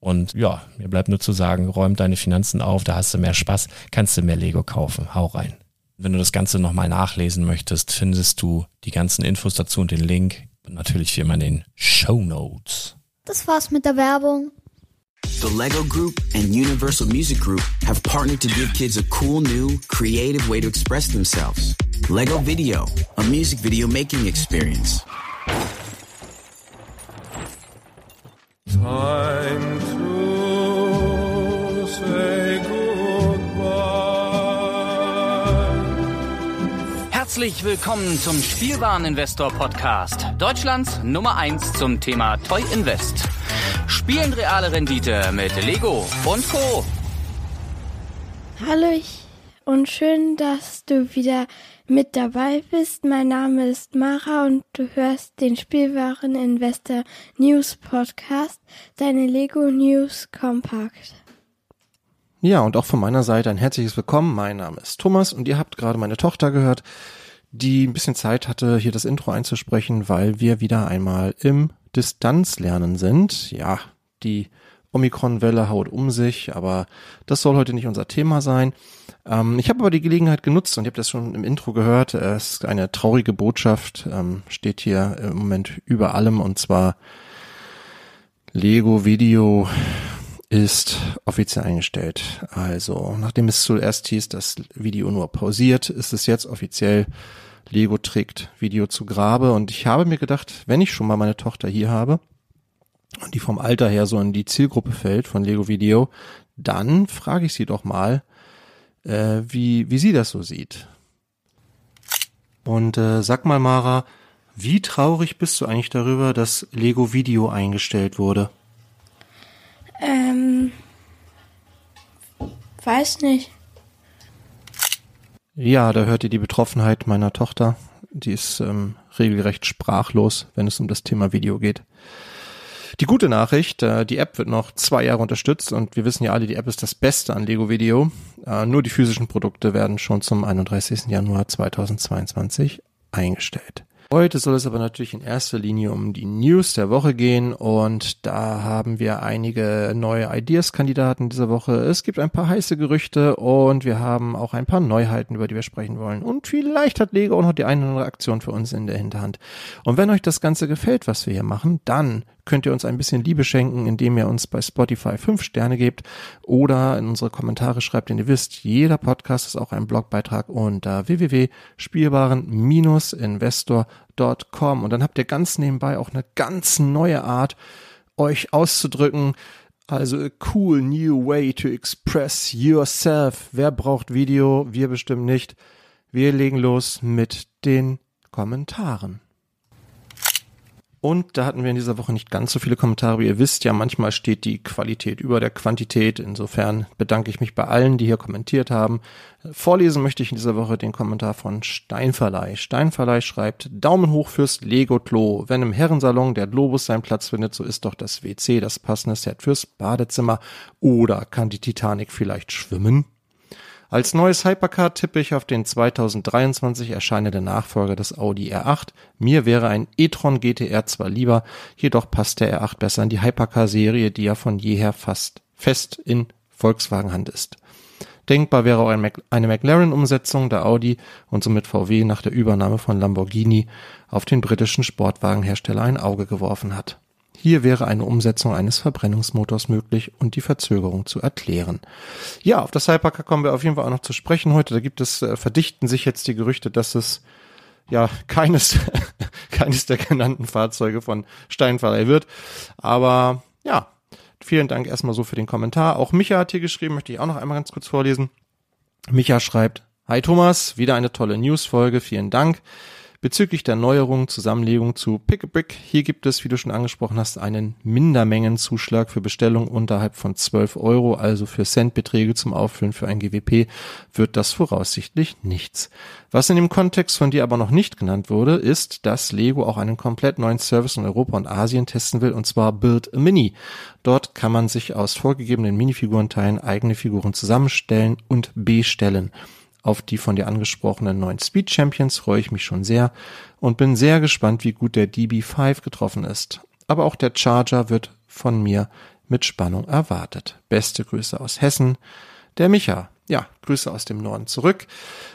Und ja, mir bleibt nur zu sagen, räum deine Finanzen auf, da hast du mehr Spaß, kannst du mehr Lego kaufen. Hau rein. Wenn du das Ganze nochmal nachlesen möchtest, findest du die ganzen Infos dazu und den Link. Und natürlich wie immer in den Show Notes. Das war's mit der Werbung. The Lego Group and Universal Music Group have partnered to give kids a cool new, creative way to express themselves. Lego Video, a music video making experience. Time to say goodbye. Herzlich willkommen zum Spielwareninvestor Podcast. Deutschlands Nummer 1 zum Thema Toy Invest. Spielen reale Rendite mit Lego und Co. Hallo ich und schön, dass du wieder mit dabei bist. Mein Name ist Mara und du hörst den Spielwaren Investor News Podcast, deine Lego News Kompakt. Ja, und auch von meiner Seite ein herzliches Willkommen. Mein Name ist Thomas und ihr habt gerade meine Tochter gehört, die ein bisschen Zeit hatte, hier das Intro einzusprechen, weil wir wieder einmal im Distanzlernen sind. Ja, die Omikron-Welle haut um sich, aber das soll heute nicht unser Thema sein. Ähm, ich habe aber die Gelegenheit genutzt und ihr habt das schon im Intro gehört. Es ist eine traurige Botschaft, ähm, steht hier im Moment über allem und zwar Lego Video ist offiziell eingestellt. Also, nachdem es zuerst hieß, das Video nur pausiert, ist es jetzt offiziell Lego trägt Video zu Grabe und ich habe mir gedacht, wenn ich schon mal meine Tochter hier habe, und die vom Alter her so in die Zielgruppe fällt von Lego Video, dann frage ich sie doch mal, äh, wie, wie sie das so sieht. Und äh, sag mal, Mara, wie traurig bist du eigentlich darüber, dass Lego Video eingestellt wurde? Ähm, Weiß nicht. Ja, da hört ihr die Betroffenheit meiner Tochter. Die ist ähm, regelrecht sprachlos, wenn es um das Thema Video geht. Die gute Nachricht, äh, die App wird noch zwei Jahre unterstützt und wir wissen ja alle, die App ist das Beste an Lego Video. Äh, nur die physischen Produkte werden schon zum 31. Januar 2022 eingestellt. Heute soll es aber natürlich in erster Linie um die News der Woche gehen und da haben wir einige neue Ideas-Kandidaten dieser Woche. Es gibt ein paar heiße Gerüchte und wir haben auch ein paar Neuheiten, über die wir sprechen wollen. Und vielleicht hat Lego auch noch die eine oder andere Aktion für uns in der Hinterhand. Und wenn euch das Ganze gefällt, was wir hier machen, dann könnt ihr uns ein bisschen Liebe schenken, indem ihr uns bei Spotify fünf Sterne gebt oder in unsere Kommentare schreibt, denn ihr wisst, jeder Podcast ist auch ein Blogbeitrag unter www.spielbaren-investor.com und dann habt ihr ganz nebenbei auch eine ganz neue Art, euch auszudrücken. Also a cool new way to express yourself. Wer braucht Video? Wir bestimmt nicht. Wir legen los mit den Kommentaren. Und da hatten wir in dieser Woche nicht ganz so viele Kommentare. Wie ihr wisst, ja, manchmal steht die Qualität über der Quantität. Insofern bedanke ich mich bei allen, die hier kommentiert haben. Vorlesen möchte ich in dieser Woche den Kommentar von Steinverleih. Steinverleih schreibt, Daumen hoch fürs Lego-Klo. Wenn im Herrensalon der Globus seinen Platz findet, so ist doch das WC das passende Set fürs Badezimmer. Oder kann die Titanic vielleicht schwimmen? Als neues Hypercar tippe ich auf den 2023 erscheinenden Nachfolger des Audi R8. Mir wäre ein e-tron GTR zwar lieber, jedoch passt der R8 besser in die Hypercar-Serie, die ja von jeher fast fest in Volkswagen-Hand ist. Denkbar wäre auch eine McLaren-Umsetzung, da Audi und somit VW nach der Übernahme von Lamborghini auf den britischen Sportwagenhersteller ein Auge geworfen hat. Hier wäre eine Umsetzung eines Verbrennungsmotors möglich und die Verzögerung zu erklären. Ja, auf das Hypercar kommen wir auf jeden Fall auch noch zu sprechen heute. Da gibt es, äh, verdichten sich jetzt die Gerüchte, dass es ja keines, keines der genannten Fahrzeuge von Steinverleih wird. Aber ja, vielen Dank erstmal so für den Kommentar. Auch Micha hat hier geschrieben, möchte ich auch noch einmal ganz kurz vorlesen. Micha schreibt, Hi Thomas, wieder eine tolle Newsfolge, vielen Dank. Bezüglich der Neuerung Zusammenlegung zu Pick a Brick, hier gibt es, wie du schon angesprochen hast, einen Mindermengenzuschlag für Bestellungen unterhalb von 12 Euro, also für Centbeträge zum Auffüllen für ein GWP wird das voraussichtlich nichts. Was in dem Kontext von dir aber noch nicht genannt wurde, ist, dass Lego auch einen komplett neuen Service in Europa und Asien testen will, und zwar Build a Mini. Dort kann man sich aus vorgegebenen Minifigurenteilen eigene Figuren zusammenstellen und bestellen. Auf die von dir angesprochenen neuen Speed Champions freue ich mich schon sehr und bin sehr gespannt, wie gut der DB5 getroffen ist. Aber auch der Charger wird von mir mit Spannung erwartet. Beste Grüße aus Hessen, der Micha. Ja, Grüße aus dem Norden zurück.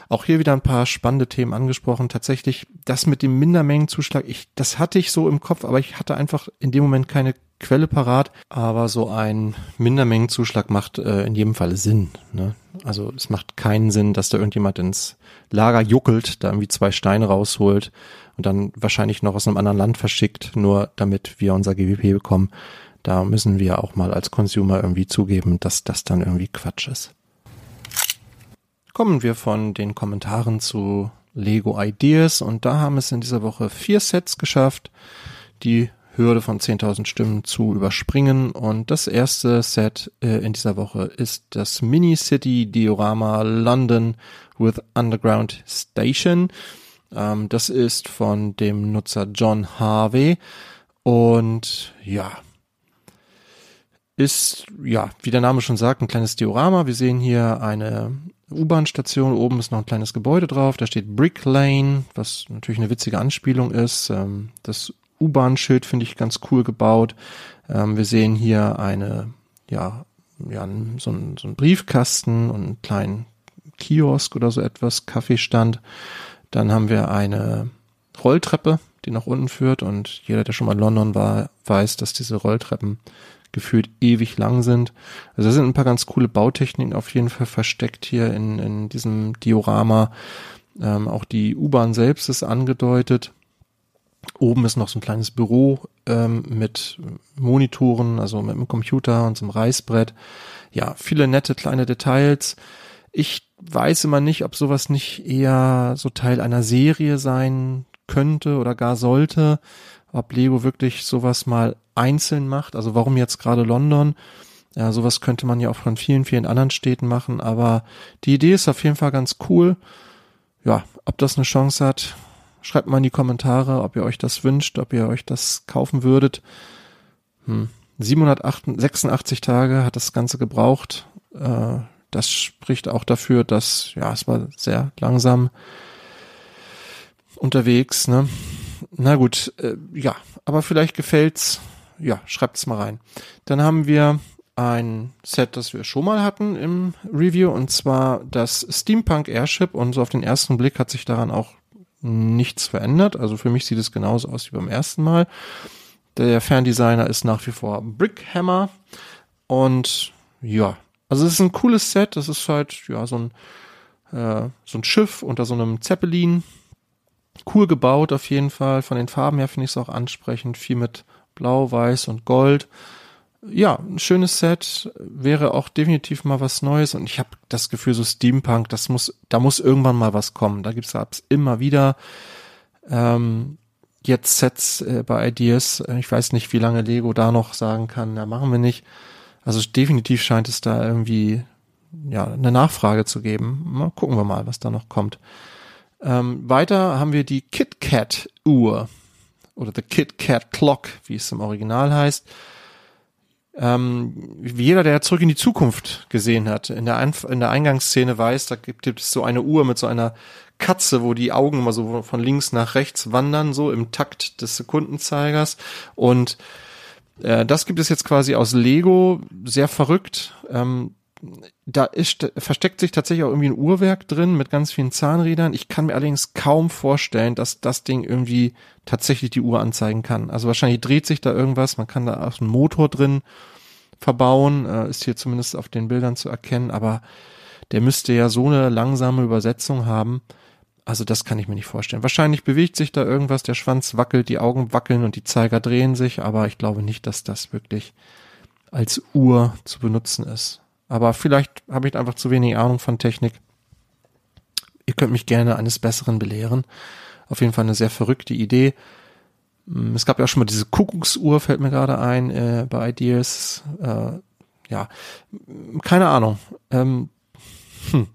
Auch hier wieder ein paar spannende Themen angesprochen. Tatsächlich, das mit dem Mindermengenzuschlag, ich, das hatte ich so im Kopf, aber ich hatte einfach in dem Moment keine Quelle parat. Aber so ein Mindermengenzuschlag macht äh, in jedem Fall Sinn. Ne? Also es macht keinen Sinn, dass da irgendjemand ins Lager juckelt, da irgendwie zwei Steine rausholt und dann wahrscheinlich noch aus einem anderen Land verschickt, nur damit wir unser GWP bekommen. Da müssen wir auch mal als Consumer irgendwie zugeben, dass das dann irgendwie Quatsch ist. Kommen wir von den Kommentaren zu Lego Ideas und da haben es in dieser Woche vier Sets geschafft, die Hürde von 10.000 Stimmen zu überspringen. Und das erste Set äh, in dieser Woche ist das Mini City Diorama London with Underground Station. Ähm, das ist von dem Nutzer John Harvey. Und ja, ist, ja, wie der Name schon sagt, ein kleines Diorama. Wir sehen hier eine U-Bahn-Station. Oben ist noch ein kleines Gebäude drauf. Da steht Brick Lane, was natürlich eine witzige Anspielung ist. Ähm, das U-Bahn-Schild finde ich ganz cool gebaut. Ähm, wir sehen hier eine, ja, ja, so ein, so Briefkasten und einen kleinen Kiosk oder so etwas, Kaffeestand. Dann haben wir eine Rolltreppe, die nach unten führt und jeder, der schon mal in London war, weiß, dass diese Rolltreppen gefühlt ewig lang sind. Also da sind ein paar ganz coole Bautechniken auf jeden Fall versteckt hier in, in diesem Diorama. Ähm, auch die U-Bahn selbst ist angedeutet. Oben ist noch so ein kleines Büro ähm, mit Monitoren, also mit einem Computer und so einem Reißbrett. Ja, viele nette kleine Details. Ich weiß immer nicht, ob sowas nicht eher so Teil einer Serie sein könnte oder gar sollte. Ob Lego wirklich sowas mal einzeln macht. Also warum jetzt gerade London? Ja, sowas könnte man ja auch von vielen, vielen anderen Städten machen, aber die Idee ist auf jeden Fall ganz cool. Ja, ob das eine Chance hat, schreibt mal in die Kommentare, ob ihr euch das wünscht, ob ihr euch das kaufen würdet. Hm. 786 Tage hat das Ganze gebraucht. Äh, das spricht auch dafür, dass, ja, es war sehr langsam unterwegs, ne? Na gut, äh, ja, aber vielleicht gefällt's. Ja, schreibt's mal rein. Dann haben wir ein Set, das wir schon mal hatten im Review, und zwar das Steampunk Airship. Und so auf den ersten Blick hat sich daran auch nichts verändert. Also für mich sieht es genauso aus wie beim ersten Mal. Der Ferndesigner ist nach wie vor Brickhammer. Und ja, also es ist ein cooles Set. Das ist halt, ja, so ein, äh, so ein Schiff unter so einem Zeppelin. Cool gebaut auf jeden Fall. Von den Farben her finde ich es auch ansprechend. Viel mit Blau, Weiß und Gold ja, ein schönes Set, wäre auch definitiv mal was Neues und ich habe das Gefühl, so Steampunk, das muss, da muss irgendwann mal was kommen. Da gibt's immer wieder ähm, jetzt Sets äh, bei Ideas. Ich weiß nicht, wie lange Lego da noch sagen kann, ja, machen wir nicht. Also definitiv scheint es da irgendwie ja eine Nachfrage zu geben. Mal gucken wir mal, was da noch kommt. Ähm, weiter haben wir die KitKat Uhr oder the KitKat Clock, wie es im Original heißt ähm, jeder, der zurück in die Zukunft gesehen hat, in der, Einf in der Eingangsszene weiß, da gibt, gibt es so eine Uhr mit so einer Katze, wo die Augen immer so von links nach rechts wandern, so im Takt des Sekundenzeigers. Und äh, das gibt es jetzt quasi aus Lego, sehr verrückt. Ähm, da ist, versteckt sich tatsächlich auch irgendwie ein Uhrwerk drin mit ganz vielen Zahnrädern. Ich kann mir allerdings kaum vorstellen, dass das Ding irgendwie tatsächlich die Uhr anzeigen kann. Also wahrscheinlich dreht sich da irgendwas, man kann da auch einen Motor drin verbauen, äh, ist hier zumindest auf den Bildern zu erkennen, aber der müsste ja so eine langsame Übersetzung haben. Also das kann ich mir nicht vorstellen. Wahrscheinlich bewegt sich da irgendwas, der Schwanz wackelt, die Augen wackeln und die Zeiger drehen sich, aber ich glaube nicht, dass das wirklich als Uhr zu benutzen ist. Aber vielleicht habe ich einfach zu wenig Ahnung von Technik. Ihr könnt mich gerne eines Besseren belehren. Auf jeden Fall eine sehr verrückte Idee. Mm, es gab ja auch schon mal diese Kuckucksuhr, fällt mir gerade ein, äh, bei Ideas. Äh, ja, keine Ahnung. Ähm, hm,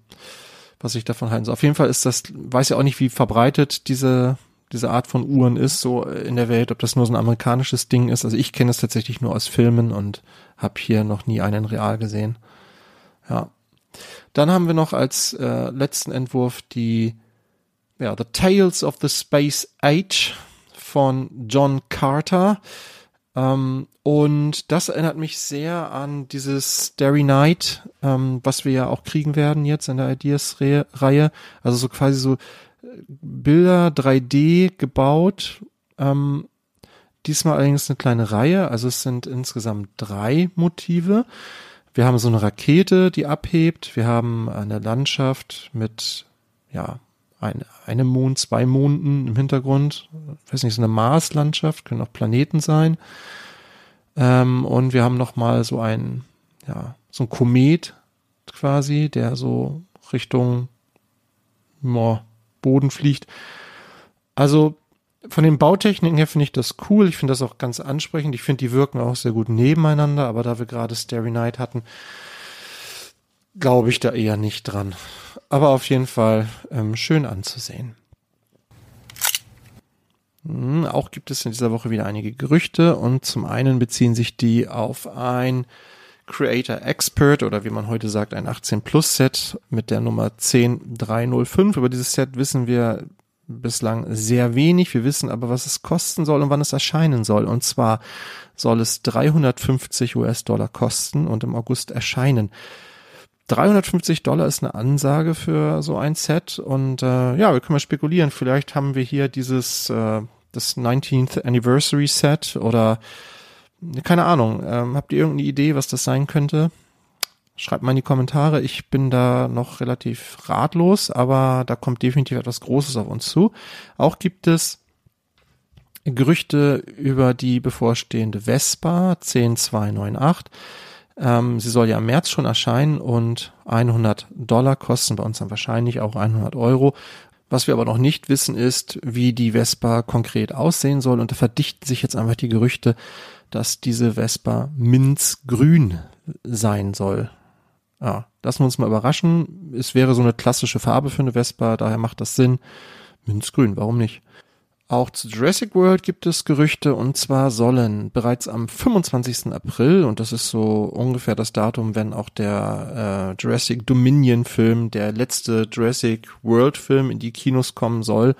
was ich davon halten soll. Auf jeden Fall ist das, weiß ja auch nicht, wie verbreitet diese diese Art von Uhren ist, so in der Welt, ob das nur so ein amerikanisches Ding ist. Also ich kenne es tatsächlich nur aus Filmen und habe hier noch nie einen real gesehen. Ja. Dann haben wir noch als äh, letzten Entwurf die ja, The Tales of the Space Age von John Carter. Ähm, und das erinnert mich sehr an dieses Starry Night, ähm, was wir ja auch kriegen werden jetzt in der Ideas-Reihe. Also so quasi so äh, Bilder 3D gebaut. Ähm, diesmal allerdings eine kleine Reihe. Also es sind insgesamt drei Motive. Wir haben so eine Rakete, die abhebt. Wir haben eine Landschaft mit, ja, ein, einem Mond, zwei Monden im Hintergrund. Ich weiß nicht, so eine Marslandschaft, können auch Planeten sein. Ähm, und wir haben noch mal so ein, ja, so ein Komet quasi, der so Richtung oh, Boden fliegt. Also von den Bautechniken her finde ich das cool. Ich finde das auch ganz ansprechend. Ich finde, die wirken auch sehr gut nebeneinander, aber da wir gerade Starry Night hatten, glaube ich da eher nicht dran. Aber auf jeden Fall ähm, schön anzusehen. Hm, auch gibt es in dieser Woche wieder einige Gerüchte und zum einen beziehen sich die auf ein Creator Expert oder wie man heute sagt, ein 18 Plus Set mit der Nummer 10305. Über dieses Set wissen wir bislang sehr wenig. Wir wissen aber, was es kosten soll und wann es erscheinen soll. Und zwar soll es 350 US-Dollar kosten und im August erscheinen. 350 Dollar ist eine Ansage für so ein Set und äh, ja, wir können mal spekulieren. Vielleicht haben wir hier dieses äh, das 19th Anniversary Set oder keine Ahnung. Ähm, habt ihr irgendeine Idee, was das sein könnte? Schreibt mal in die Kommentare. Ich bin da noch relativ ratlos, aber da kommt definitiv etwas Großes auf uns zu. Auch gibt es Gerüchte über die bevorstehende Vespa 10298. Ähm, sie soll ja im März schon erscheinen und 100 Dollar kosten bei uns dann wahrscheinlich auch 100 Euro. Was wir aber noch nicht wissen ist, wie die Vespa konkret aussehen soll und da verdichten sich jetzt einfach die Gerüchte, dass diese Vespa minzgrün sein soll. Ja, lassen wir uns mal überraschen. Es wäre so eine klassische Farbe für eine Vespa, daher macht das Sinn. Münzgrün, warum nicht? Auch zu Jurassic World gibt es Gerüchte und zwar sollen bereits am 25. April, und das ist so ungefähr das Datum, wenn auch der äh, Jurassic Dominion Film, der letzte Jurassic World Film in die Kinos kommen soll,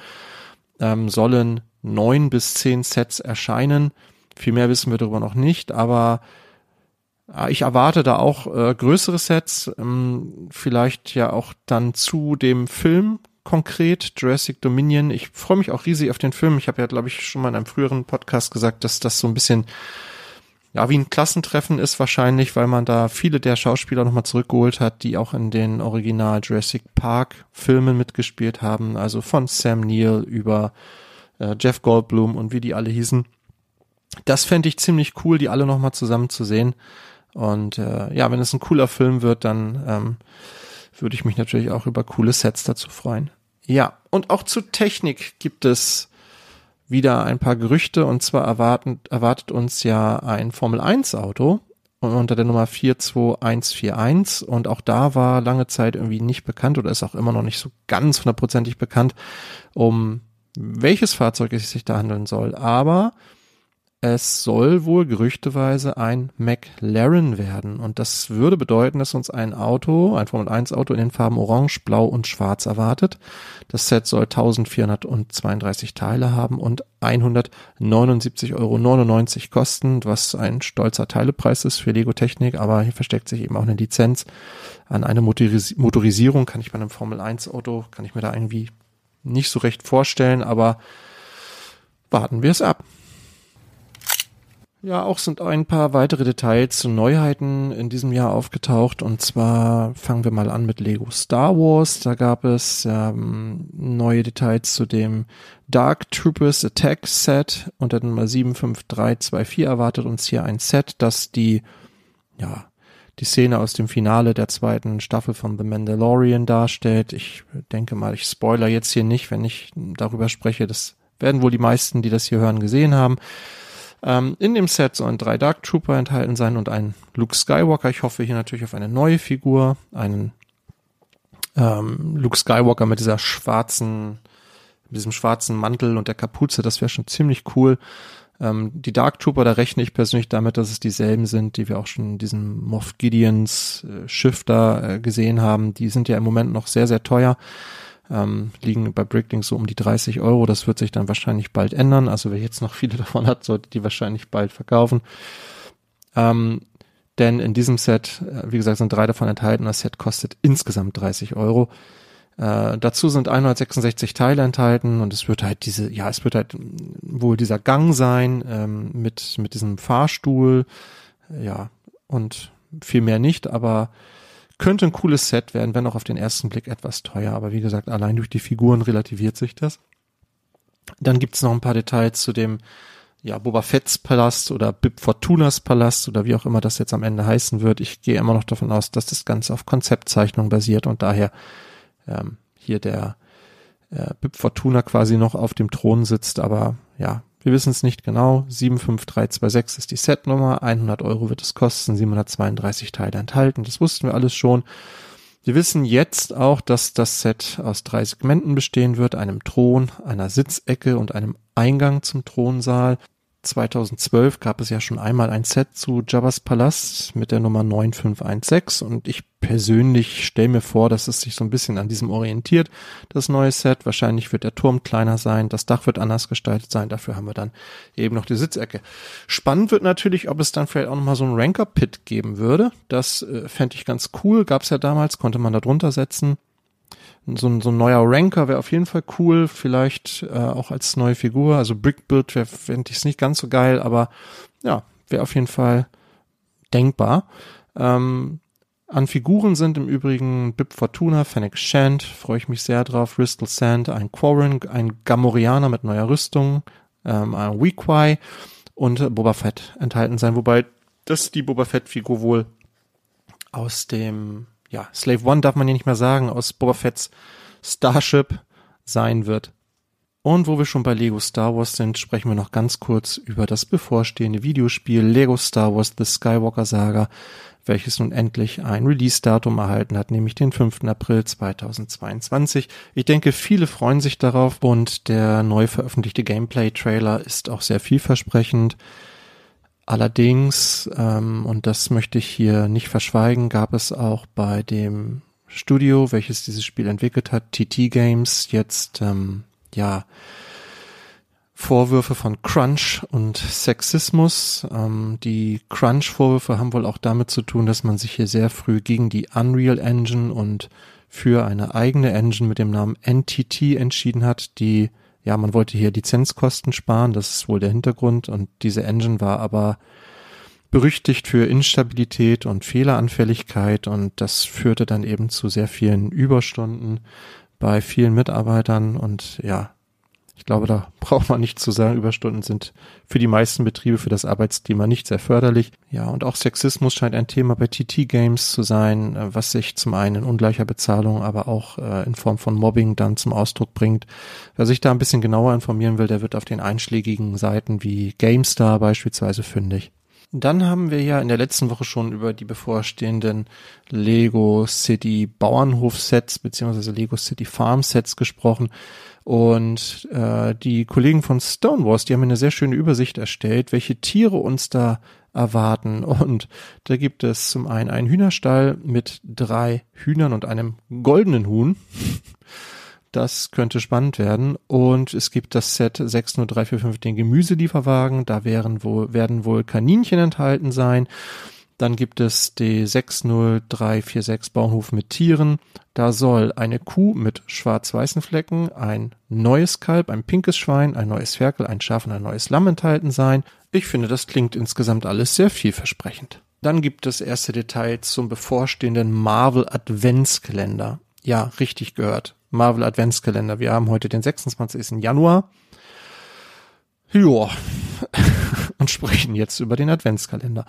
ähm, sollen neun bis zehn Sets erscheinen. Viel mehr wissen wir darüber noch nicht, aber ich erwarte da auch äh, größere Sets, ähm, vielleicht ja auch dann zu dem Film konkret, Jurassic Dominion. Ich freue mich auch riesig auf den Film. Ich habe ja, glaube ich, schon mal in einem früheren Podcast gesagt, dass das so ein bisschen ja, wie ein Klassentreffen ist wahrscheinlich, weil man da viele der Schauspieler nochmal zurückgeholt hat, die auch in den Original Jurassic Park Filmen mitgespielt haben. Also von Sam Neill über äh, Jeff Goldblum und wie die alle hießen. Das fände ich ziemlich cool, die alle nochmal zusammen zu sehen. Und äh, ja, wenn es ein cooler Film wird, dann ähm, würde ich mich natürlich auch über coole Sets dazu freuen. Ja, und auch zu Technik gibt es wieder ein paar Gerüchte und zwar erwarten, erwartet uns ja ein Formel 1 Auto unter der Nummer 42141 und auch da war lange Zeit irgendwie nicht bekannt oder ist auch immer noch nicht so ganz hundertprozentig bekannt, um welches Fahrzeug es sich da handeln soll. Aber es soll wohl gerüchteweise ein McLaren werden. Und das würde bedeuten, dass uns ein Auto, ein Formel 1 Auto in den Farben Orange, Blau und Schwarz erwartet. Das Set soll 1432 Teile haben und 179,99 Euro kosten, was ein stolzer Teilepreis ist für Lego Technik. Aber hier versteckt sich eben auch eine Lizenz an eine Motoris Motorisierung. Kann ich bei einem Formel 1 Auto, kann ich mir da irgendwie nicht so recht vorstellen, aber warten wir es ab. Ja, auch sind ein paar weitere Details zu Neuheiten in diesem Jahr aufgetaucht. Und zwar fangen wir mal an mit Lego Star Wars. Da gab es ähm, neue Details zu dem Dark Troopers Attack Set unter Nummer 75324 erwartet uns hier ein Set, das die, ja, die Szene aus dem Finale der zweiten Staffel von The Mandalorian darstellt. Ich denke mal, ich spoiler jetzt hier nicht, wenn ich darüber spreche. Das werden wohl die meisten, die das hier hören, gesehen haben. Ähm, in dem Set sollen drei Dark Trooper enthalten sein und ein Luke Skywalker. Ich hoffe hier natürlich auf eine neue Figur, einen ähm, Luke Skywalker mit dieser schwarzen, mit diesem schwarzen Mantel und der Kapuze. Das wäre schon ziemlich cool. Ähm, die Dark Trooper, da rechne ich persönlich damit, dass es dieselben sind, die wir auch schon in diesem Moff Gideons äh, Schiff da äh, gesehen haben. Die sind ja im Moment noch sehr, sehr teuer ähm, liegen bei Bricklink so um die 30 Euro. Das wird sich dann wahrscheinlich bald ändern. Also wer jetzt noch viele davon hat, sollte die wahrscheinlich bald verkaufen. Ähm, denn in diesem Set, äh, wie gesagt, sind drei davon enthalten. Das Set kostet insgesamt 30 Euro. Äh, dazu sind 166 Teile enthalten und es wird halt diese, ja, es wird halt wohl dieser Gang sein ähm, mit mit diesem Fahrstuhl, ja und viel mehr nicht, aber könnte ein cooles Set werden, wenn auch auf den ersten Blick etwas teuer. Aber wie gesagt, allein durch die Figuren relativiert sich das. Dann gibt's noch ein paar Details zu dem ja, Boba Fett's Palast oder Bib Fortunas Palast oder wie auch immer das jetzt am Ende heißen wird. Ich gehe immer noch davon aus, dass das Ganze auf Konzeptzeichnung basiert und daher ähm, hier der äh, Bib Fortuna quasi noch auf dem Thron sitzt. Aber ja, wir wissen es nicht genau. 75326 ist die Setnummer. 100 Euro wird es kosten. 732 Teile enthalten. Das wussten wir alles schon. Wir wissen jetzt auch, dass das Set aus drei Segmenten bestehen wird. Einem Thron, einer Sitzecke und einem Eingang zum Thronsaal. 2012 gab es ja schon einmal ein Set zu Jabba's Palast mit der Nummer 9516 und ich persönlich stelle mir vor, dass es sich so ein bisschen an diesem orientiert, das neue Set. Wahrscheinlich wird der Turm kleiner sein, das Dach wird anders gestaltet sein, dafür haben wir dann eben noch die Sitzecke. Spannend wird natürlich, ob es dann vielleicht auch nochmal so ein Ranker-Pit geben würde. Das äh, fände ich ganz cool, gab es ja damals, konnte man da drunter setzen so ein, so ein neuer Ranker wäre auf jeden Fall cool, vielleicht äh, auch als neue Figur. Also Brickbuild wäre, fände ich es nicht ganz so geil, aber ja, wäre auf jeden Fall denkbar. Ähm, an Figuren sind im Übrigen Bib Fortuna, Fennec Shand, freue ich mich sehr drauf, Bristol Sand, ein Quarren, ein Gamorianer mit neuer Rüstung, ähm, ein Weequay und Boba Fett enthalten sein, wobei das die Boba Fett-Figur wohl aus dem ja, Slave One darf man ja nicht mehr sagen, aus Boba Fett's Starship sein wird. Und wo wir schon bei Lego Star Wars sind, sprechen wir noch ganz kurz über das bevorstehende Videospiel Lego Star Wars The Skywalker Saga, welches nun endlich ein Release-Datum erhalten hat, nämlich den 5. April 2022. Ich denke, viele freuen sich darauf und der neu veröffentlichte Gameplay-Trailer ist auch sehr vielversprechend. Allerdings, ähm, und das möchte ich hier nicht verschweigen, gab es auch bei dem Studio, welches dieses Spiel entwickelt hat, TT Games, jetzt ähm, ja Vorwürfe von Crunch und Sexismus. Ähm, die Crunch-Vorwürfe haben wohl auch damit zu tun, dass man sich hier sehr früh gegen die Unreal Engine und für eine eigene Engine mit dem Namen NTT entschieden hat, die, ja, man wollte hier Lizenzkosten sparen, das ist wohl der Hintergrund. Und diese Engine war aber berüchtigt für Instabilität und Fehleranfälligkeit. Und das führte dann eben zu sehr vielen Überstunden bei vielen Mitarbeitern. Und ja, ich glaube, da braucht man nicht zu sagen, Überstunden sind für die meisten Betriebe für das Arbeitsklima nicht sehr förderlich. Ja, und auch Sexismus scheint ein Thema bei TT Games zu sein, äh, was sich zum einen in ungleicher Bezahlung, aber auch äh, in Form von Mobbing dann zum Ausdruck bringt. Wer sich da ein bisschen genauer informieren will, der wird auf den einschlägigen Seiten wie GameStar beispielsweise fündig. Dann haben wir ja in der letzten Woche schon über die bevorstehenden Lego City Bauernhof Sets beziehungsweise Lego City Farm Sets gesprochen. Und äh, die Kollegen von Stonewalls, die haben eine sehr schöne Übersicht erstellt, welche Tiere uns da erwarten. Und da gibt es zum einen einen Hühnerstall mit drei Hühnern und einem goldenen Huhn. Das könnte spannend werden. Und es gibt das Set 60345, den Gemüselieferwagen. Da wären wohl, werden wohl Kaninchen enthalten sein. Dann gibt es die 60346 Bauernhof mit Tieren. Da soll eine Kuh mit schwarz-weißen Flecken, ein neues Kalb, ein pinkes Schwein, ein neues Ferkel, ein Schaf und ein neues Lamm enthalten sein. Ich finde, das klingt insgesamt alles sehr vielversprechend. Dann gibt es erste Details zum bevorstehenden Marvel Adventskalender. Ja, richtig gehört. Marvel Adventskalender. Wir haben heute den 26. Januar. Joa. Und sprechen jetzt über den Adventskalender.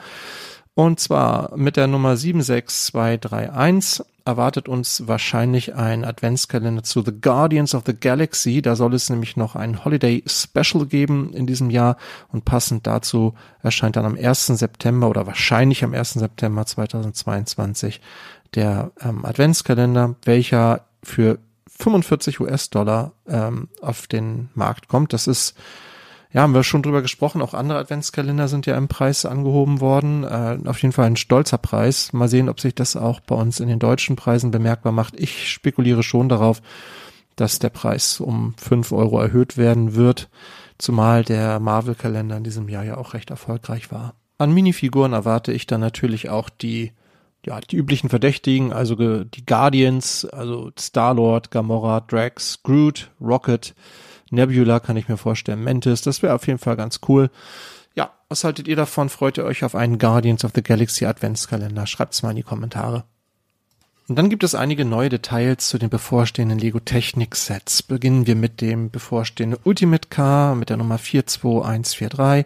Und zwar mit der Nummer 76231 erwartet uns wahrscheinlich ein Adventskalender zu The Guardians of the Galaxy. Da soll es nämlich noch ein Holiday Special geben in diesem Jahr und passend dazu erscheint dann am 1. September oder wahrscheinlich am 1. September 2022 der ähm, Adventskalender, welcher für 45 US-Dollar ähm, auf den Markt kommt. Das ist ja, haben wir schon drüber gesprochen. Auch andere Adventskalender sind ja im Preis angehoben worden. Äh, auf jeden Fall ein stolzer Preis. Mal sehen, ob sich das auch bei uns in den deutschen Preisen bemerkbar macht. Ich spekuliere schon darauf, dass der Preis um fünf Euro erhöht werden wird, zumal der Marvel-Kalender in diesem Jahr ja auch recht erfolgreich war. An Minifiguren erwarte ich dann natürlich auch die ja, die üblichen Verdächtigen, also die Guardians, also Star-Lord, Gamora, Drax, Groot, Rocket, Nebula kann ich mir vorstellen, Mantis, das wäre auf jeden Fall ganz cool. Ja, was haltet ihr davon? Freut ihr euch auf einen Guardians of the Galaxy Adventskalender? Schreibt's mal in die Kommentare. Und dann gibt es einige neue Details zu den bevorstehenden Lego Technik Sets. Beginnen wir mit dem bevorstehenden Ultimate Car mit der Nummer 42143.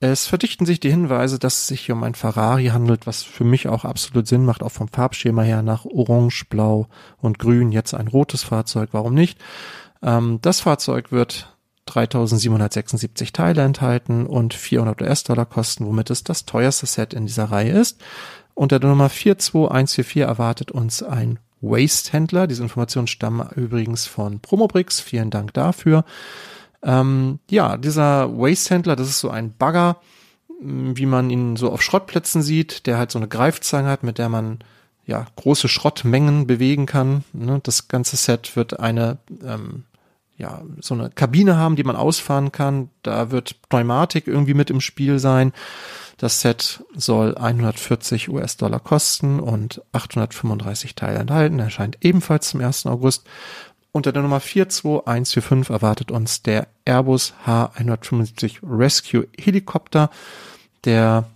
Es verdichten sich die Hinweise, dass es sich hier um ein Ferrari handelt, was für mich auch absolut Sinn macht, auch vom Farbschema her nach Orange, Blau und Grün. Jetzt ein rotes Fahrzeug, warum nicht? Ähm, das Fahrzeug wird 3776 Teile enthalten und 400 US-Dollar kosten, womit es das teuerste Set in dieser Reihe ist. Unter der Nummer 42144 erwartet uns ein Waste-Händler. Diese Informationen stammen übrigens von Promobrix. Vielen Dank dafür. Ähm, ja, dieser Waste-Händler, das ist so ein Bagger, wie man ihn so auf Schrottplätzen sieht, der halt so eine Greifzange hat, mit der man ja große Schrottmengen bewegen kann. Ne? Das ganze Set wird eine ähm, ja, so eine Kabine haben, die man ausfahren kann. Da wird Pneumatik irgendwie mit im Spiel sein. Das Set soll 140 US-Dollar kosten und 835 Teile enthalten. Erscheint ebenfalls zum 1. August. Unter der Nummer 42145 erwartet uns der Airbus H175 Rescue Helikopter, der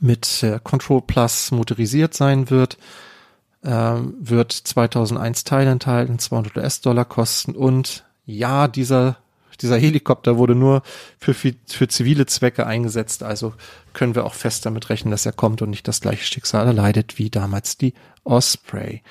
mit äh, Control Plus motorisiert sein wird ähm, wird 2001 Teile enthalten, 200 US-Dollar kosten und ja, dieser dieser Helikopter wurde nur für, für zivile Zwecke eingesetzt, also können wir auch fest damit rechnen, dass er kommt und nicht das gleiche Schicksal erleidet wie damals die Osprey.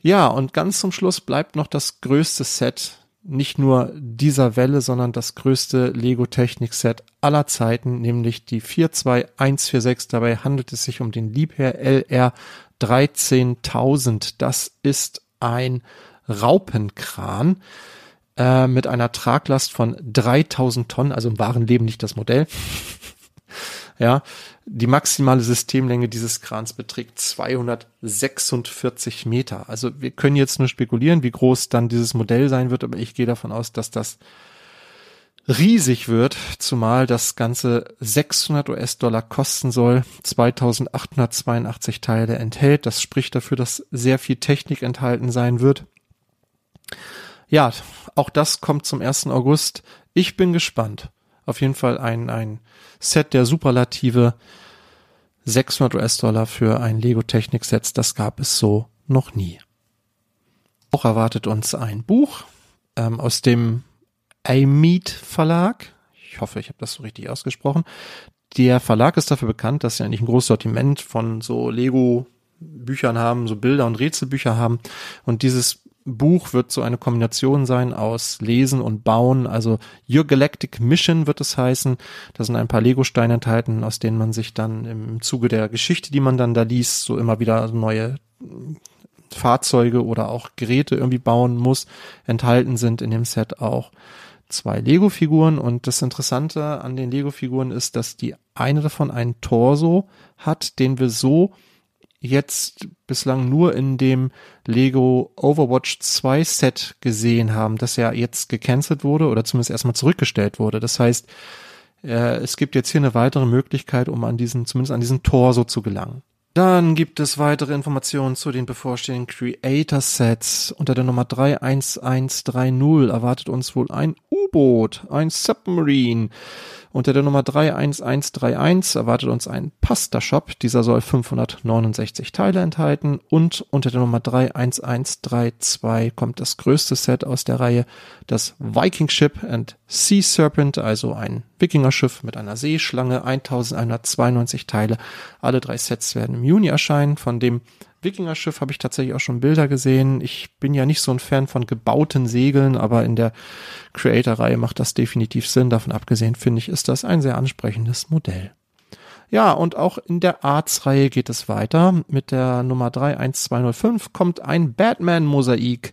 Ja, und ganz zum Schluss bleibt noch das größte Set nicht nur dieser Welle, sondern das größte Lego Technik Set aller Zeiten, nämlich die 42146. Dabei handelt es sich um den Liebherr LR 13000. Das ist ein Raupenkran äh, mit einer Traglast von 3000 Tonnen, also im wahren Leben nicht das Modell. ja, die maximale Systemlänge dieses Krans beträgt 246 Meter. Also wir können jetzt nur spekulieren, wie groß dann dieses Modell sein wird, aber ich gehe davon aus, dass das riesig wird, zumal das Ganze 600 US-Dollar kosten soll, 2882 Teile enthält. Das spricht dafür, dass sehr viel Technik enthalten sein wird. Ja, auch das kommt zum 1. August. Ich bin gespannt. Auf jeden Fall ein, ein Set der Superlative. 600 US-Dollar für ein Lego Technik Set, das gab es so noch nie. Auch erwartet uns ein Buch ähm, aus dem Ameet Verlag. Ich hoffe, ich habe das so richtig ausgesprochen. Der Verlag ist dafür bekannt, dass sie eigentlich ein großes Sortiment von so Lego Büchern haben, so Bilder und Rätselbücher haben. Und dieses Buch wird so eine Kombination sein aus Lesen und Bauen. Also Your Galactic Mission wird es heißen. Da sind ein paar Lego-Steine enthalten, aus denen man sich dann im Zuge der Geschichte, die man dann da liest, so immer wieder neue Fahrzeuge oder auch Geräte irgendwie bauen muss. Enthalten sind in dem Set auch zwei Lego-Figuren und das Interessante an den Lego-Figuren ist, dass die eine davon einen Torso hat, den wir so jetzt bislang nur in dem Lego Overwatch 2 Set gesehen haben, das ja jetzt gecancelt wurde oder zumindest erstmal zurückgestellt wurde. Das heißt, äh, es gibt jetzt hier eine weitere Möglichkeit, um an diesen, zumindest an diesen Torso zu gelangen. Dann gibt es weitere Informationen zu den bevorstehenden Creator Sets. Unter der Nummer 31130 erwartet uns wohl ein U-Boot, ein Submarine. Unter der Nummer 31131 erwartet uns ein Pasta-Shop. Dieser soll 569 Teile enthalten. Und unter der Nummer 31132 kommt das größte Set aus der Reihe, das Viking Ship and Sea Serpent, also ein Wikingerschiff mit einer Seeschlange, 1192 Teile. Alle drei Sets werden im Juni erscheinen. Von dem Wikingerschiff habe ich tatsächlich auch schon Bilder gesehen. Ich bin ja nicht so ein Fan von gebauten Segeln, aber in der Creator-Reihe macht das definitiv Sinn. Davon abgesehen finde ich, ist das ein sehr ansprechendes Modell. Ja, und auch in der Arts-Reihe geht es weiter. Mit der Nummer 31205 kommt ein Batman-Mosaik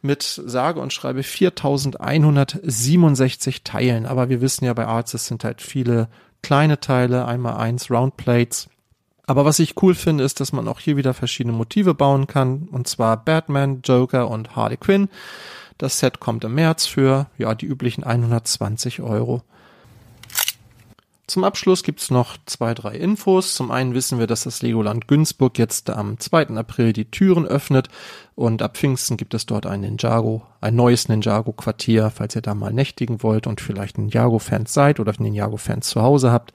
mit sage und schreibe 4167 Teilen. Aber wir wissen ja bei Arts, es sind halt viele kleine Teile, einmal eins Roundplates aber was ich cool finde, ist, dass man auch hier wieder verschiedene Motive bauen kann. Und zwar Batman, Joker und Harley Quinn. Das Set kommt im März für ja die üblichen 120 Euro. Zum Abschluss gibt's noch zwei, drei Infos. Zum einen wissen wir, dass das Legoland Günzburg jetzt am 2. April die Türen öffnet und ab Pfingsten gibt es dort ein Ninjago, ein neues Ninjago-Quartier, falls ihr da mal nächtigen wollt und vielleicht Ninjago-Fans seid oder Ninjago-Fans zu Hause habt.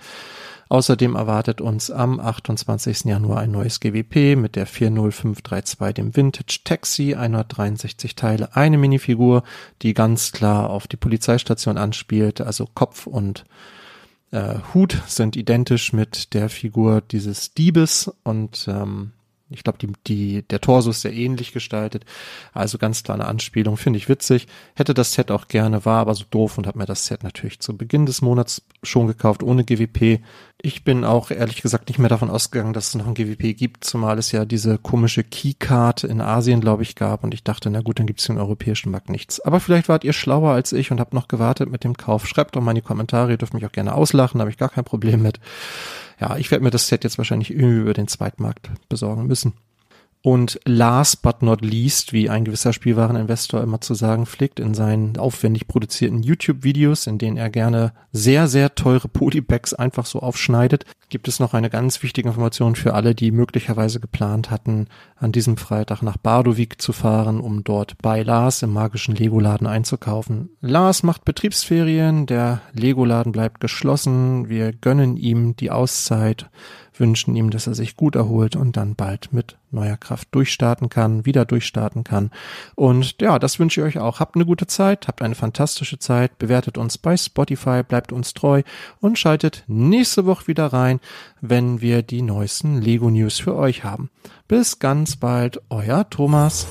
Außerdem erwartet uns am 28. Januar ein neues GWP mit der 40532, dem Vintage Taxi, 163 Teile, eine Minifigur, die ganz klar auf die Polizeistation anspielt, also Kopf und äh, Hut sind identisch mit der Figur dieses Diebes und ähm, ich glaube, die, die, der Torso ist sehr ähnlich gestaltet. Also ganz kleine Anspielung, finde ich witzig. Hätte das Set auch gerne, war aber so doof und habe mir das Set natürlich zu Beginn des Monats schon gekauft, ohne GWP. Ich bin auch ehrlich gesagt nicht mehr davon ausgegangen, dass es noch ein GWP gibt, zumal es ja diese komische Keycard in Asien, glaube ich, gab. Und ich dachte, na gut, dann gibt es im europäischen Markt nichts. Aber vielleicht wart ihr schlauer als ich und habt noch gewartet mit dem Kauf. Schreibt doch mal in die Kommentare, ihr dürft mich auch gerne auslachen, da habe ich gar kein Problem mit ja, ich werde mir das Set jetzt wahrscheinlich über den Zweitmarkt besorgen müssen. Und last but not least, wie ein gewisser Spielwareninvestor immer zu sagen pflegt, in seinen aufwendig produzierten YouTube-Videos, in denen er gerne sehr, sehr teure Polybags einfach so aufschneidet, gibt es noch eine ganz wichtige Information für alle, die möglicherweise geplant hatten, an diesem Freitag nach Bardovik zu fahren, um dort bei Lars im magischen Lego-Laden einzukaufen. Lars macht Betriebsferien, der Lego-Laden bleibt geschlossen, wir gönnen ihm die Auszeit wünschen ihm, dass er sich gut erholt und dann bald mit neuer Kraft durchstarten kann, wieder durchstarten kann. Und ja, das wünsche ich euch auch. Habt eine gute Zeit, habt eine fantastische Zeit, bewertet uns bei Spotify, bleibt uns treu und schaltet nächste Woche wieder rein, wenn wir die neuesten Lego News für euch haben. Bis ganz bald, euer Thomas.